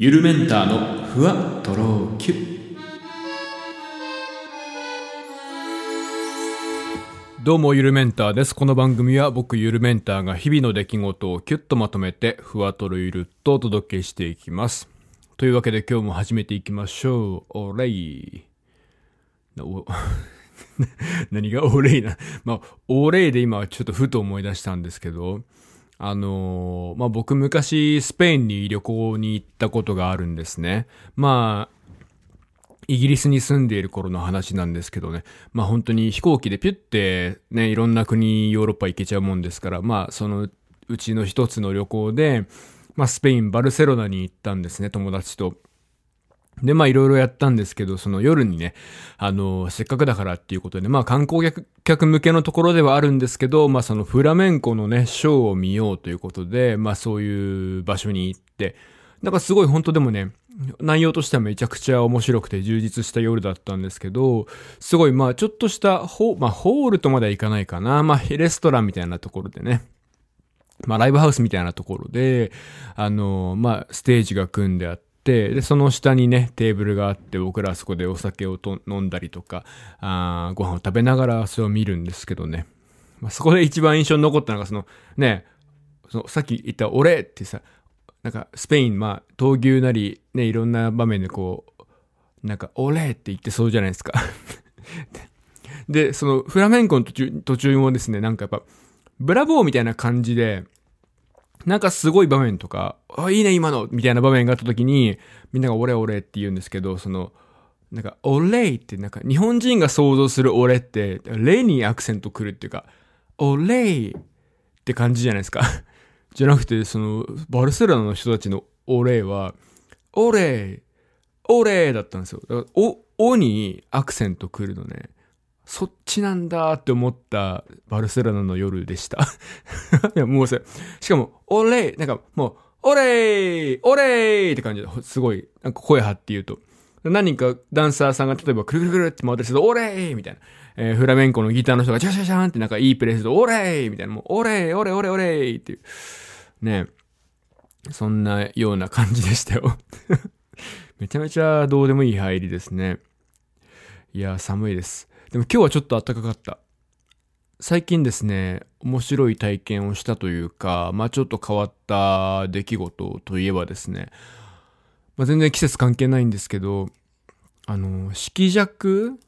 ゆるメンターのふわとろきゅどうもゆるメンターです。この番組は僕ゆるメンターが日々の出来事をキュッとまとめてふわとろゆるっとお届けしていきます。というわけで今日も始めていきましょう。おれい。お 何がお礼な？まあ、お礼で今ちょっとふと思い出したんですけど、あのーまあ、僕昔スペインに旅行に行ったことがあるんですね。まあ、イギリスに住んでいる頃の話なんですけどね。まあ本当に飛行機でピュってね、いろんな国、ヨーロッパ行けちゃうもんですから、まあそのうちの一つの旅行で、まあスペイン、バルセロナに行ったんですね、友達と。で、まあいろいろやったんですけど、その夜にね、あの、せっかくだからっていうことで、まあ観光客向けのところではあるんですけど、まあそのフラメンコのね、ショーを見ようということで、まあそういう場所に行って、なんかすごい本当でもね、内容としてはめちゃくちゃ面白くて充実した夜だったんですけど、すごいまあちょっとしたホ,、まあ、ホールとまではいかないかな、まあレストランみたいなところでね、まあライブハウスみたいなところで、あの、まあステージが組んであって、で、その下にね、テーブルがあって、僕らはそこでお酒をと飲んだりとか、あご飯を食べながらそれを見るんですけどね。まあ、そこで一番印象に残ったのが、その、ね、そのさっき言った俺ってさ、なんかスペイン、まあ、闘牛なり、ね、いろんな場面でこう、なんか、俺って言ってそうじゃないですか。で、その、フラメンコの途中、途中もですね、なんかやっぱ、ブラボーみたいな感じで、なんかすごい場面とか、あ、いいね今のみたいな場面があった時に、みんなが俺俺って言うんですけど、その、なんか、オレイってなんか、日本人が想像する俺って、レにアクセントくるっていうか、オレイって感じじゃないですか。じゃなくて、その、バルセロナの人たちのオレイは、オレイオレイだったんですよ。だからお、おにアクセントくるのね。そっちなんだって思ったバルセロナの夜でした。いや、もうさ、しかも、オレイなんかもう、オレイオレイって感じで、すごい、なんか声張って言うと。何かダンサーさんが例えばくるくるくるって回ってると、オレイみたいな。えーフラメンコのギターの人がチャシャシャンってなんかいいプレイすると、オレイみたいな、もう、オレイオレオレオレイっていう。ねそんなような感じでしたよ。めちゃめちゃどうでもいい入りですね。いや、寒いです。でも今日はちょっと暖かかった。最近ですね、面白い体験をしたというか、まあちょっと変わった出来事といえばですね、まあ全然季節関係ないんですけど、あの、色弱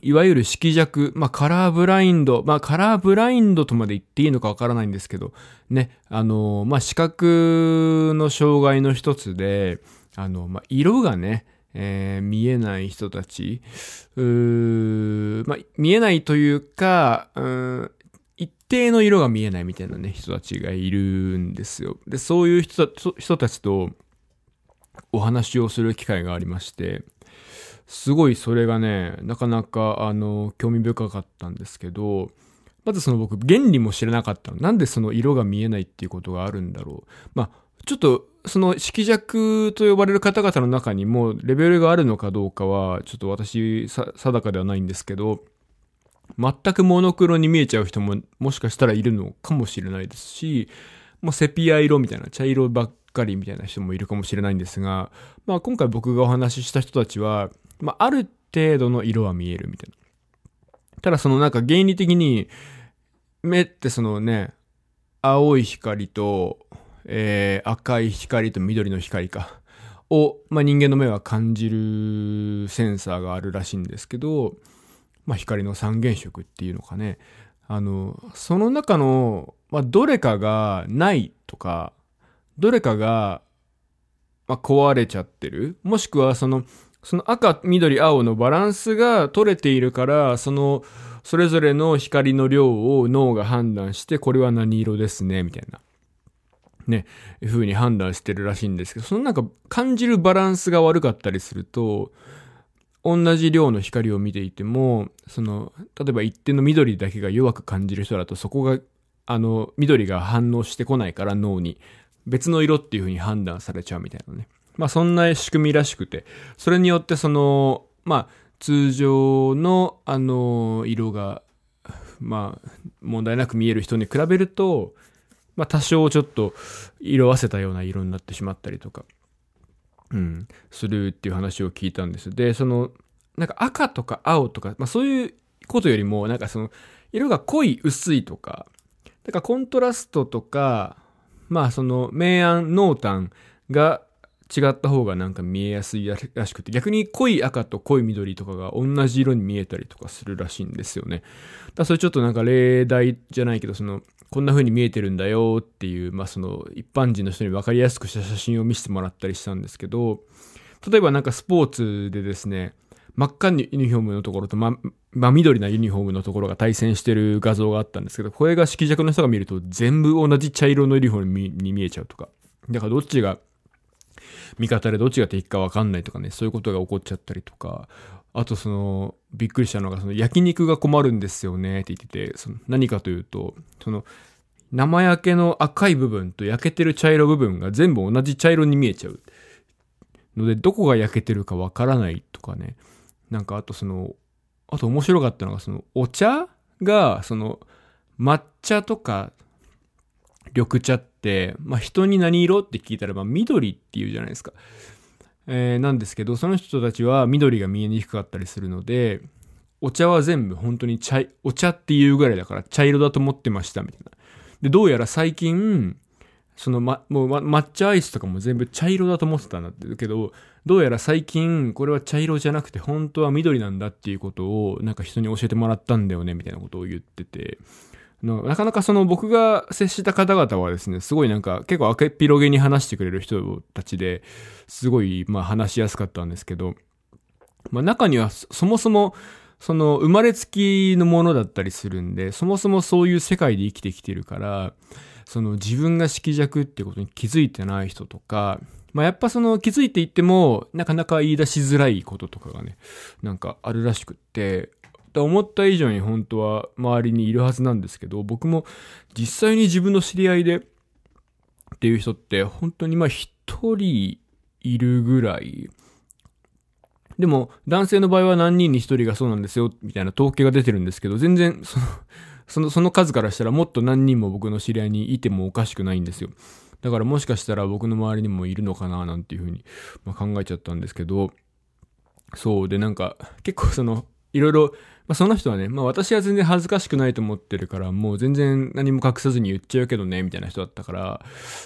いわゆる色弱、まあカラーブラインド、まあカラーブラインドとまで言っていいのかわからないんですけど、ね、あの、まあ視覚の障害の一つで、あの、まあ色がね、えー見えない人たち、うーまあ、見えないというか、うーん一定の色が見えないみたいなね、人たちがいるんですよ。で、そういう人た人たちとお話をする機会がありまして、すごいそれがね、なかなか、あの、興味深かったんですけど、まずその僕、原理も知らなかったの。なんでその色が見えないっていうことがあるんだろう。まあ、ちょっと、その色弱と呼ばれる方々の中にもレベルがあるのかどうかは、ちょっと私、定かではないんですけど、全くモノクロに見えちゃう人ももしかしたらいるのかもしれないですし、もうセピア色みたいな、茶色ばっかりみたいな人もいるかもしれないんですが、まあ今回僕がお話しした人たちは、まあある程度の色は見えるみたいな。ただそのなんか原理的に、目ってそのね、青い光と、えー赤い光と緑の光か。を、まあ、人間の目は感じるセンサーがあるらしいんですけど、まあ、光の三原色っていうのかね。あの、その中の、まあ、どれかがないとか、どれかが、まあ、壊れちゃってる。もしくは、その、その赤、緑、青のバランスが取れているから、その、それぞれの光の量を脳が判断して、これは何色ですね、みたいな。ね、いう風に判断してるらしいんですけど、そのなんか感じるバランスが悪かったりすると、同じ量の光を見ていても、その、例えば一定の緑だけが弱く感じる人だと、そこが、あの、緑が反応してこないから脳に、別の色っていう風に判断されちゃうみたいなね。まあそんな仕組みらしくて、それによってその、まあ通常のあの、色が、まあ問題なく見える人に比べると、まあ多少ちょっと色あせたような色になってしまったりとか。うん、するっていう話を聞いたんです。で、その、なんか赤とか青とか、まあそういうことよりも、なんかその、色が濃い薄いとか、なんかコントラストとか、まあその明暗濃淡が違った方がなんか見えやすいらしくて、逆に濃い赤と濃い緑とかが同じ色に見えたりとかするらしいんですよね。だそれちょっとなんか例題じゃないけど、その、こんな風に見えてるんだよっていう、まあその一般人の人に分かりやすくした写真を見せてもらったりしたんですけど、例えばなんかスポーツでですね、真っ赤にユニフォームのところと、ま、真緑なユニフォームのところが対戦してる画像があったんですけど、これが色弱の人が見ると全部同じ茶色のユニフォームに見えちゃうとか。だからどっちが味方でどっちが敵か分かんないとかね、そういうことが起こっちゃったりとか、あとその、びっくりしたのが、その焼肉が困るんですよねって言ってて、その何かというと、その、生焼けの赤い部分と焼けてる茶色部分が全部同じ茶色に見えちゃう。ので、どこが焼けてるかわからないとかね。なんかあとその、あと面白かったのが、その、お茶が、その、抹茶とか、緑茶っ、まあ、人に何色って聞いたら、まあ、緑って言うじゃないですか。えー、なんですけど、その人たちは緑が見えにくかったりするので、お茶は全部本当に茶、お茶っていうぐらいだから茶色だと思ってましたみたいな。で、どうやら最近、そのま、もう、ま、抹茶アイスとかも全部茶色だと思ってたんだけど、どうやら最近これは茶色じゃなくて本当は緑なんだっていうことをなんか人に教えてもらったんだよねみたいなことを言ってて、なかなかその僕が接した方々はですね、すごいなんか結構明けっぴろげに話してくれる人たちで、すごいまあ話しやすかったんですけど、まあ中にはそもそもその生まれつきのものだったりするんで、そもそもそういう世界で生きてきてるから、その自分が色弱ってことに気づいてない人とか、まあやっぱその気づいていっても、なかなか言い出しづらいこととかがね、なんかあるらしくって、思った以上に本当は周りにいるはずなんですけど、僕も実際に自分の知り合いでっていう人って本当にまあ一人いるぐらい、でも、男性の場合は何人に一人がそうなんですよ、みたいな統計が出てるんですけど、全然、その、その、その数からしたらもっと何人も僕の知り合いにいてもおかしくないんですよ。だからもしかしたら僕の周りにもいるのかな、なんていうふうに、ま、考えちゃったんですけど、そうで、なんか、結構その、いろいろ、まあ、その人はね、まあ私は全然恥ずかしくないと思ってるから、もう全然何も隠さずに言っちゃうけどね、みたいな人だったから、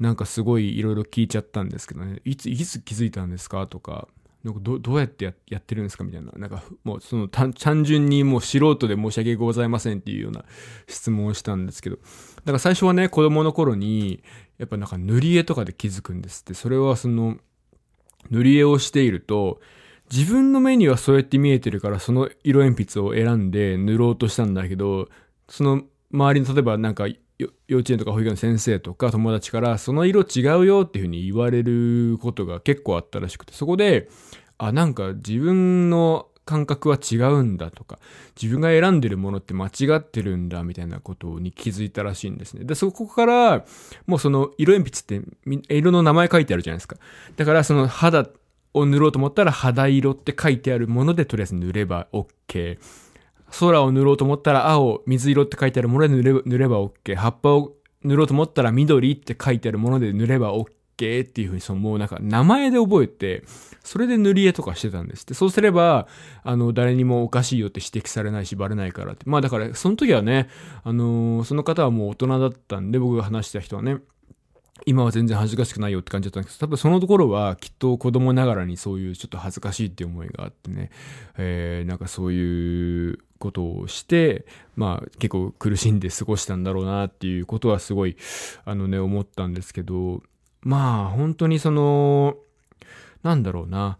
なんかすごいいろいろ聞いちゃったんですけどね、いつ、いつ気づいたんですか？とか、なんかどどうやってややってるんですか？みたいな。なんかもうその単純にもう素人で申し訳ございませんっていうような質問をしたんですけど。だから最初はね、子供の頃に、やっぱなんか塗り絵とかで気づくんですって。それはその、塗り絵をしていると、自分の目にはそうやって見えてるからその色鉛筆を選んで塗ろうとしたんだけど、その周りの例えばなんか幼稚園とか保育園の先生とか友達からその色違うよっていうふうに言われることが結構あったらしくて、そこで、あ、なんか自分の感覚は違うんだとか、自分が選んでるものって間違ってるんだみたいなことに気づいたらしいんですね。で、そこから、もうその色鉛筆って色の名前書いてあるじゃないですか。だからその肌を塗ろうと思ったら肌色って書いてあるものでとりあえず塗れば OK。空を塗ろうと思ったら青、水色って書いてあるもので塗れば塗れば OK。葉っぱを塗ろうと思ったら緑って書いてあるもので塗れば OK っていうふうに、そのもうなんか名前で覚えて、それで塗り絵とかしてたんですって。そうすれば、あの、誰にもおかしいよって指摘されないし、バレないからって。まあだから、その時はね、あのー、その方はもう大人だったんで、僕が話した人はね、今は全然恥ずかしくないよって感じだったんですけど、多分そのところはきっと子供ながらにそういうちょっと恥ずかしいって思いがあってね、えー、なんかそういうことをして、まあ結構苦しんで過ごしたんだろうなっていうことはすごい、あのね、思ったんですけど、まあ本当にその、なんだろうな、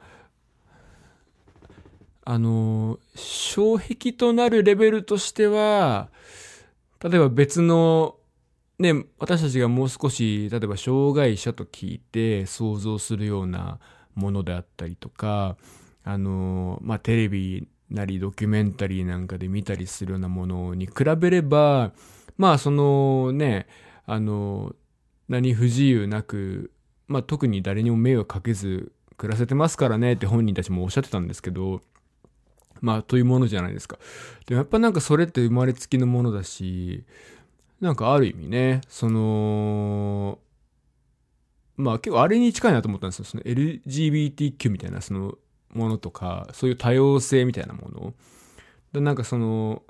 あの、障壁となるレベルとしては、例えば別のね、私たちがもう少し、例えば障害者と聞いて想像するようなものであったりとか、あの、まあ、テレビなりドキュメンタリーなんかで見たりするようなものに比べれば、まあ、そのね、あの、何不自由なく、まあ、特に誰にも迷惑かけず暮らせてますからねって本人たちもおっしゃってたんですけど、まあ、というものじゃないですか。でもやっぱなんかそれって生まれつきのものだし、なんかある意味ね、その、まあ結構あれに近いなと思ったんですよ。その LGBTQ みたいなそのものとか、そういう多様性みたいなもの。でなんかその、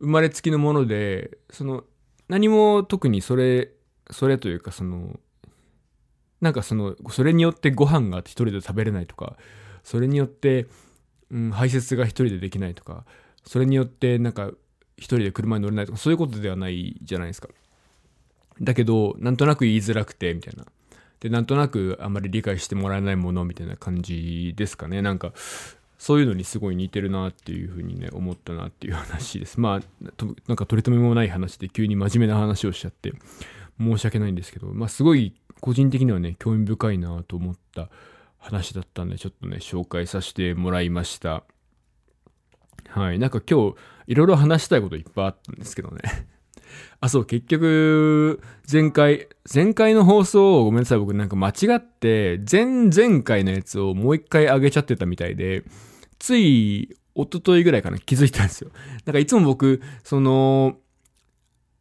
生まれつきのもので、その、何も特にそれ、それというかその、なんかその、それによってご飯が一人で食べれないとか、それによって、うん、排泄が一人でできないとか、それによってなんか一人で車に乗れないとか、そういうことではないじゃないですか。だけど、なんとなく言いづらくて、みたいな。で、なんとなくあんまり理解してもらえないものみたいな感じですかね。なんか、そういうのにすごい似てるなっていうふうにね、思ったなっていう話です。まあ、となんか取り留めもない話で急に真面目な話をしちゃって、申し訳ないんですけど、まあすごい個人的にはね、興味深いなと思った話だったんで、ちょっとね、紹介させてもらいました。はい。なんか今日、いろいろ話したいこといっぱいあったんですけどね。あ、そう、結局、前回、前回の放送をごめんなさい、僕なんか間違って、前々回のやつをもう一回上げちゃってたみたいで、つい、一昨日ぐらいかな気づいたんですよ。なんかいつも僕、その、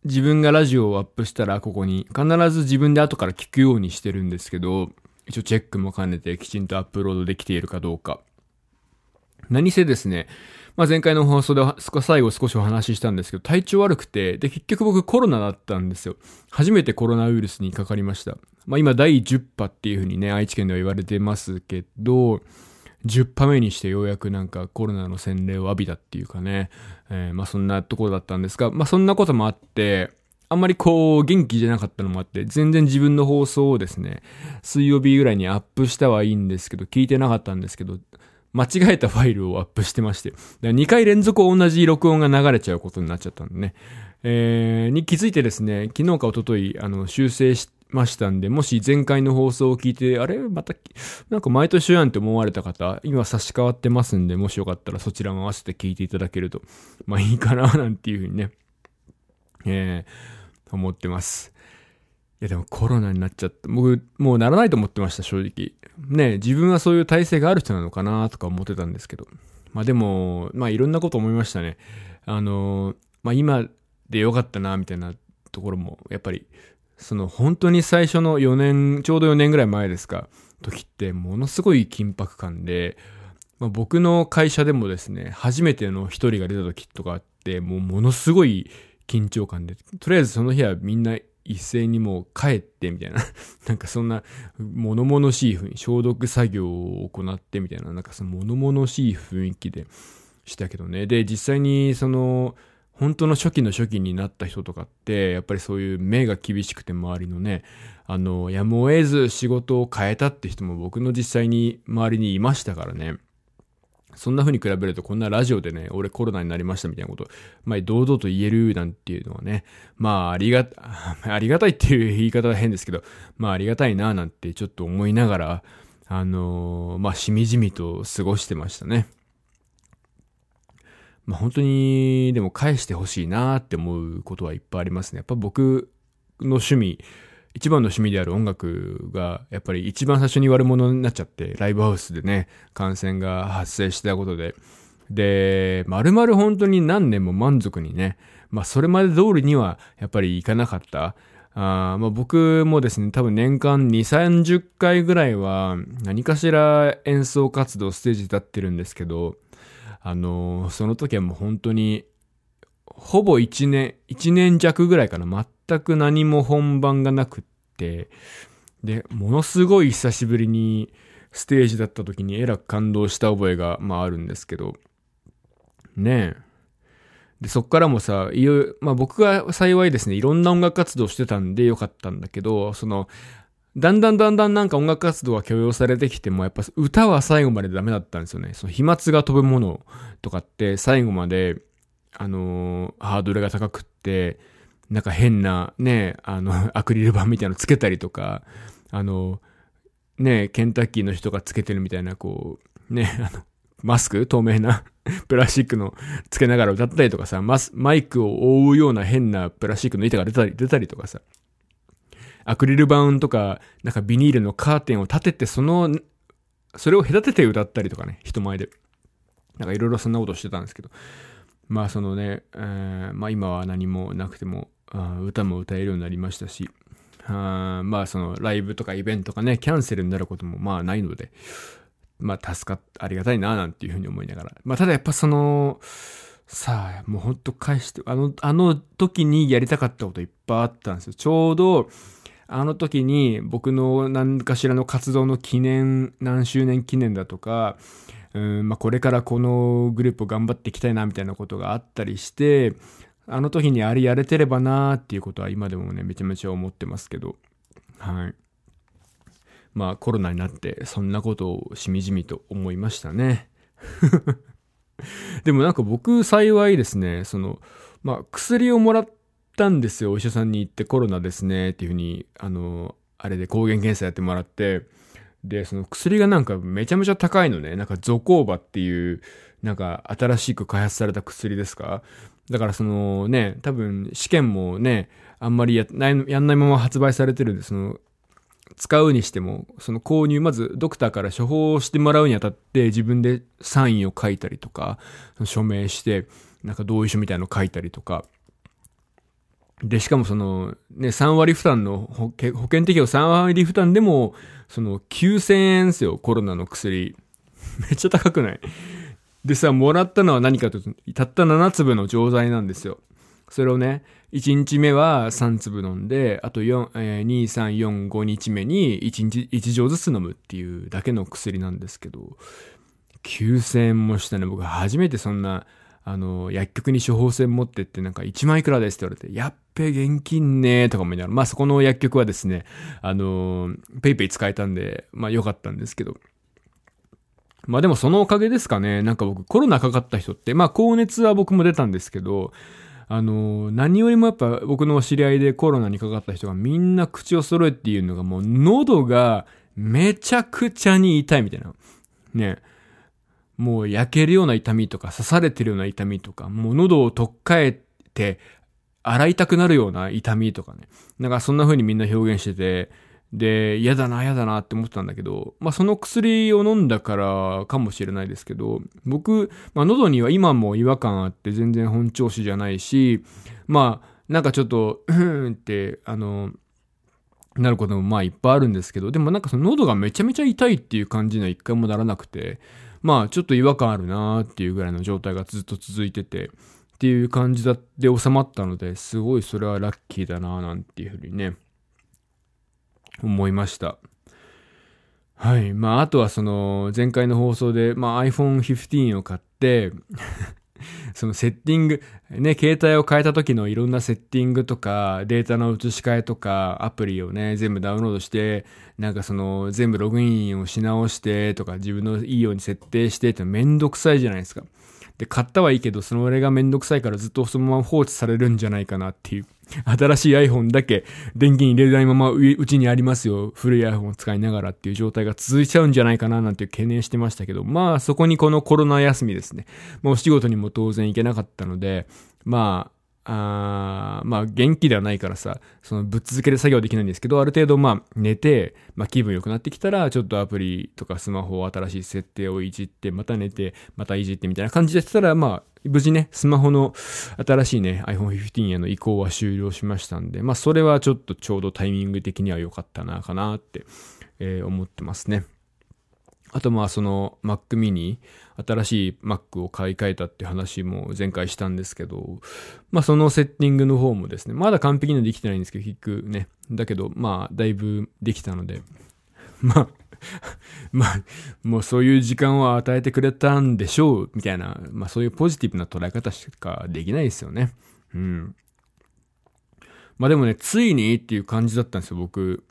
自分がラジオをアップしたらここに必ず自分で後から聞くようにしてるんですけど、一応チェックも兼ねてきちんとアップロードできているかどうか。何せですね、まあ、前回の放送で最後少しお話ししたんですけど、体調悪くて、で、結局僕コロナだったんですよ。初めてコロナウイルスにかかりました。まあ、今第10波っていう風にね、愛知県では言われてますけど、10波目にしてようやくなんかコロナの洗礼を浴びたっていうかね、えー、まあそんなところだったんですが、まあそんなこともあって、あんまりこう元気じゃなかったのもあって、全然自分の放送をですね、水曜日ぐらいにアップしたはいいんですけど、聞いてなかったんですけど、間違えたファイルをアップしてまして、2回連続同じ録音が流れちゃうことになっちゃったんでね。えー、に気づいてですね、昨日か一昨日あの、修正しましたんで、もし前回の放送を聞いて、あれ？また、なんか毎年やんって思われた方、今差し替わってますんで、もしよかったらそちらも合わせて聞いていただけると、まあいいかな、なんていうふうにね、えー、思ってます。いやでもコロナになっちゃった。僕、もうならないと思ってました、正直。ね自分はそういう体制がある人なのかなとか思ってたんですけど。まあでも、まあいろんなこと思いましたね。あの、まあ今でよかったな、みたいなところも、やっぱり、その本当に最初の4年、ちょうど4年ぐらい前ですか、時ってものすごい緊迫感で、まあ、僕の会社でもですね、初めての一人が出た時とかあって、もうものすごい緊張感で、とりあえずその日はみんな一斉にもう帰ってみたいな なんかそんな物々しい雰囲気、消毒作業を行ってみたいな、なんかその物々しい雰囲気でしたけどね。で、実際にその、本当の初期の初期になった人とかって、やっぱりそういう目が厳しくて周りのね、あの、やむを得ず仕事を変えたって人も僕の実際に周りにいましたからね。そんな風に比べるとこんなラジオでね、俺コロナになりましたみたいなこと、まあ堂々と言えるなんていうのはね、まあありが、ありがたいっていう言い方は変ですけど、まあありがたいななんてちょっと思いながら、あのー、まあしみじみと過ごしてましたね。まあ本当に、でも返してほしいなって思うことはいっぱいありますね。やっぱ僕の趣味、一番の趣味である音楽が、やっぱり一番最初に悪者になっちゃって、ライブハウスでね、感染が発生したことで、で、まるまる本当に何年も満足にね、まあそれまで通りにはやっぱりいかなかった。あまあ僕もですね、多分年間2、30回ぐらいは何かしら演奏活動ステージ立ってるんですけど、あのー、その時はもう本当に、ほぼ1年、1年弱ぐらいかな、全く何も本番がなくって、で、ものすごい久しぶりにステージだった時にえらく感動した覚えが、まああるんですけど、ねえ。で、そっからもさ、いよまあ僕が幸いですね、いろんな音楽活動してたんでよかったんだけど、その、だんだんだんだんなんか音楽活動が許容されてきても、やっぱ歌は最後までダメだったんですよね。その飛沫が飛ぶものとかって最後まで、あのー、ハードルが高くって、なんか変なね、あの、アクリル板みたいなのつけたりとか、あの、ね、ケンタッキーの人がつけてるみたいな、こう、ね、あの、マスク？透明な プラスチックのつけながら歌ったりとかさ、マス、マイクを覆うような変なプラスチックの板が出たり、出たりとかさ、アクリル板とか、なんかビニールのカーテンを立てて、その、それを隔てて歌ったりとかね、人前で。なんかいろいろそんなことしてたんですけど。まあそのね、えー、まあ今は何もなくても、歌も歌えるようになりましたし、あまあそのライブとかイベントがね、キャンセルになることもまあないので、まあ助かっ、ありがたいななんていうふうに思いながら。まあただやっぱその、さあ、もうほんと返して、あの、あの時にやりたかったこといっぱいあったんですよ。ちょうど、あの時に僕の何かしらの活動の記念、何周年記念だとか、うんまあ、これからこのグループを頑張っていきたいなみたいなことがあったりして、あの時にあれやれてればなーっていうことは今でもね、めちゃめちゃ思ってますけど、はい。まあコロナになってそんなことをしみじみと思いましたね。でもなんか僕幸いですね、その、まあ薬をもらったんですよ、お医者さんに行ってコロナですねっていうふうに、あの、あれで抗原検査やってもらって、で、その薬がなんかめちゃめちゃ高いのね。なんかゾコーバっていう、なんか新しく開発された薬ですか？だからそのね、多分試験もね、あんまりやない、やんないまま発売されてるんで、その、使うにしても、その購入、まずドクターから処方してもらうにあたって自分でサインを書いたりとか、署名して、なんか同意書みたいの書いたりとか、で、しかもその、ね、3割負担の保険適用3割負担でも、その9000円ですよ、コロナの薬。めっちゃ高くない？でさ、もらったのは何かというと、たった7粒の錠剤なんですよ。それをね、1日目は3粒飲んで、あと4、えー、2、3、4、5日目に1日1錠ずつ飲むっていうだけの薬なんですけど、9000円もしたね。僕初めてそんな、あの、薬局に処方箋持ってってなんか1万いくらですって言われて、やっべ現金ねとか思いながら、まあそこの薬局はですね、あの、ペイペイ使えたんで、まあ良かったんですけど、まあでもそのおかげですかね。なんか僕コロナかかった人って、まあ高熱は僕も出たんですけど、あの、何よりもやっぱ僕の知り合いでコロナにかかった人がみんな口を揃えっていうのがもう喉がめちゃくちゃに痛いみたいな。ね。もう焼けるような痛みとか刺されてるような痛みとか、もう喉を取っかえて洗いたくなるような痛みとかね。なんかそんな風にみんな表現してて、で、嫌だな、嫌だなって思ってたんだけど、まあその薬を飲んだからかもしれないですけど、僕、まあ喉には今も違和感あって全然本調子じゃないし、まあなんかちょっと、うんって、あの、なることもまあいっぱいあるんですけど、でもなんかその喉がめちゃめちゃ痛いっていう感じには一回もならなくて、まあちょっと違和感あるなーっていうぐらいの状態がずっと続いてて、っていう感じだって収まったので、すごいそれはラッキーだなーなんていうふうにね、思いました。はい。まあ、あとはその、前回の放送で、まあ、iPhone 15を買って そのセッティング、ね、携帯を変えた時のいろんなセッティングとか、データの移し替えとか、アプリをね、全部ダウンロードして、なんかその、全部ログインをし直してとか、自分のいいように設定してってめんどくさいじゃないですか。で、買ったはいいけど、その俺がめんどくさいからずっとそのまま放置されるんじゃないかなっていう。新しい iPhone だけ電源入れないままうちにありますよ。古い iPhone を使いながらっていう状態が続いちゃうんじゃないかななんて懸念してましたけど、まあそこにこのコロナ休みですね。まあお仕事にも当然行けなかったので、まああまあ元気ではないからさ、そのぶっ続けで作業できないんですけど、ある程度まあ寝て、まあ気分良くなってきたら、ちょっとアプリとかスマホを新しい設定をいじって、また寝て、またいじってみたいな感じでしたら、まあ無事ね、スマホの新しいね、iPhone 15への移行は終了しましたんで、まあそれはちょっとちょうどタイミング的には良かったな、かなって、えー、思ってますね。あとまあその Mac mini、新しい Mac を買い替えたって話も前回したんですけど、まあそのセッティングの方もですね、まだ完璧にはできてないんですけど、結局ね、だけどまあだいぶできたので、まあ、まあ、もうそういう時間を与えてくれたんでしょう、みたいな、まあそういうポジティブな捉え方しかできないですよね。うん。まあでもね、ついにっていう感じだったんですよ、僕。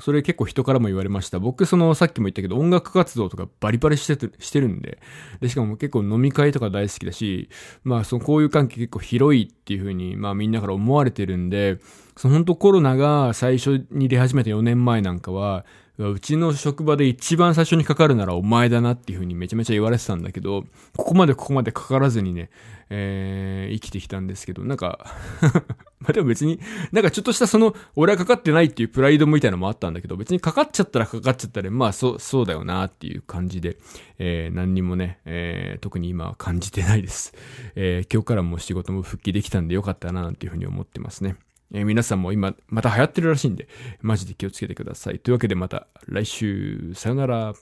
それ結構人からも言われました。僕、その、さっきも言ったけど、音楽活動とかバリバリしてて、してるんで。で、しかも結構飲み会とか大好きだし、まあ、その、こういう関係結構広いっていう風に、まあ、みんなから思われてるんで、その、本当コロナが最初に出始めた4年前なんかは、うちの職場で一番最初にかかるならお前だなっていう風にめちゃめちゃ言われてたんだけど、ここまでここまでかからずにね、えー、生きてきたんですけど、なんか まあでも別に、なんかちょっとしたその、俺はかかってないっていうプライドみたいなのもあったんだけど、別にかかっちゃったらかかっちゃったら、まあそう、そうだよなっていう感じで、えー、何にもね、えー、特に今は感じてないです。えー、今日からも仕事も復帰できたんでよかったななんていう風に思ってますね。えー皆さんも今、また流行ってるらしいんで、マジで気をつけてください。というわけでまた来週、さよなら。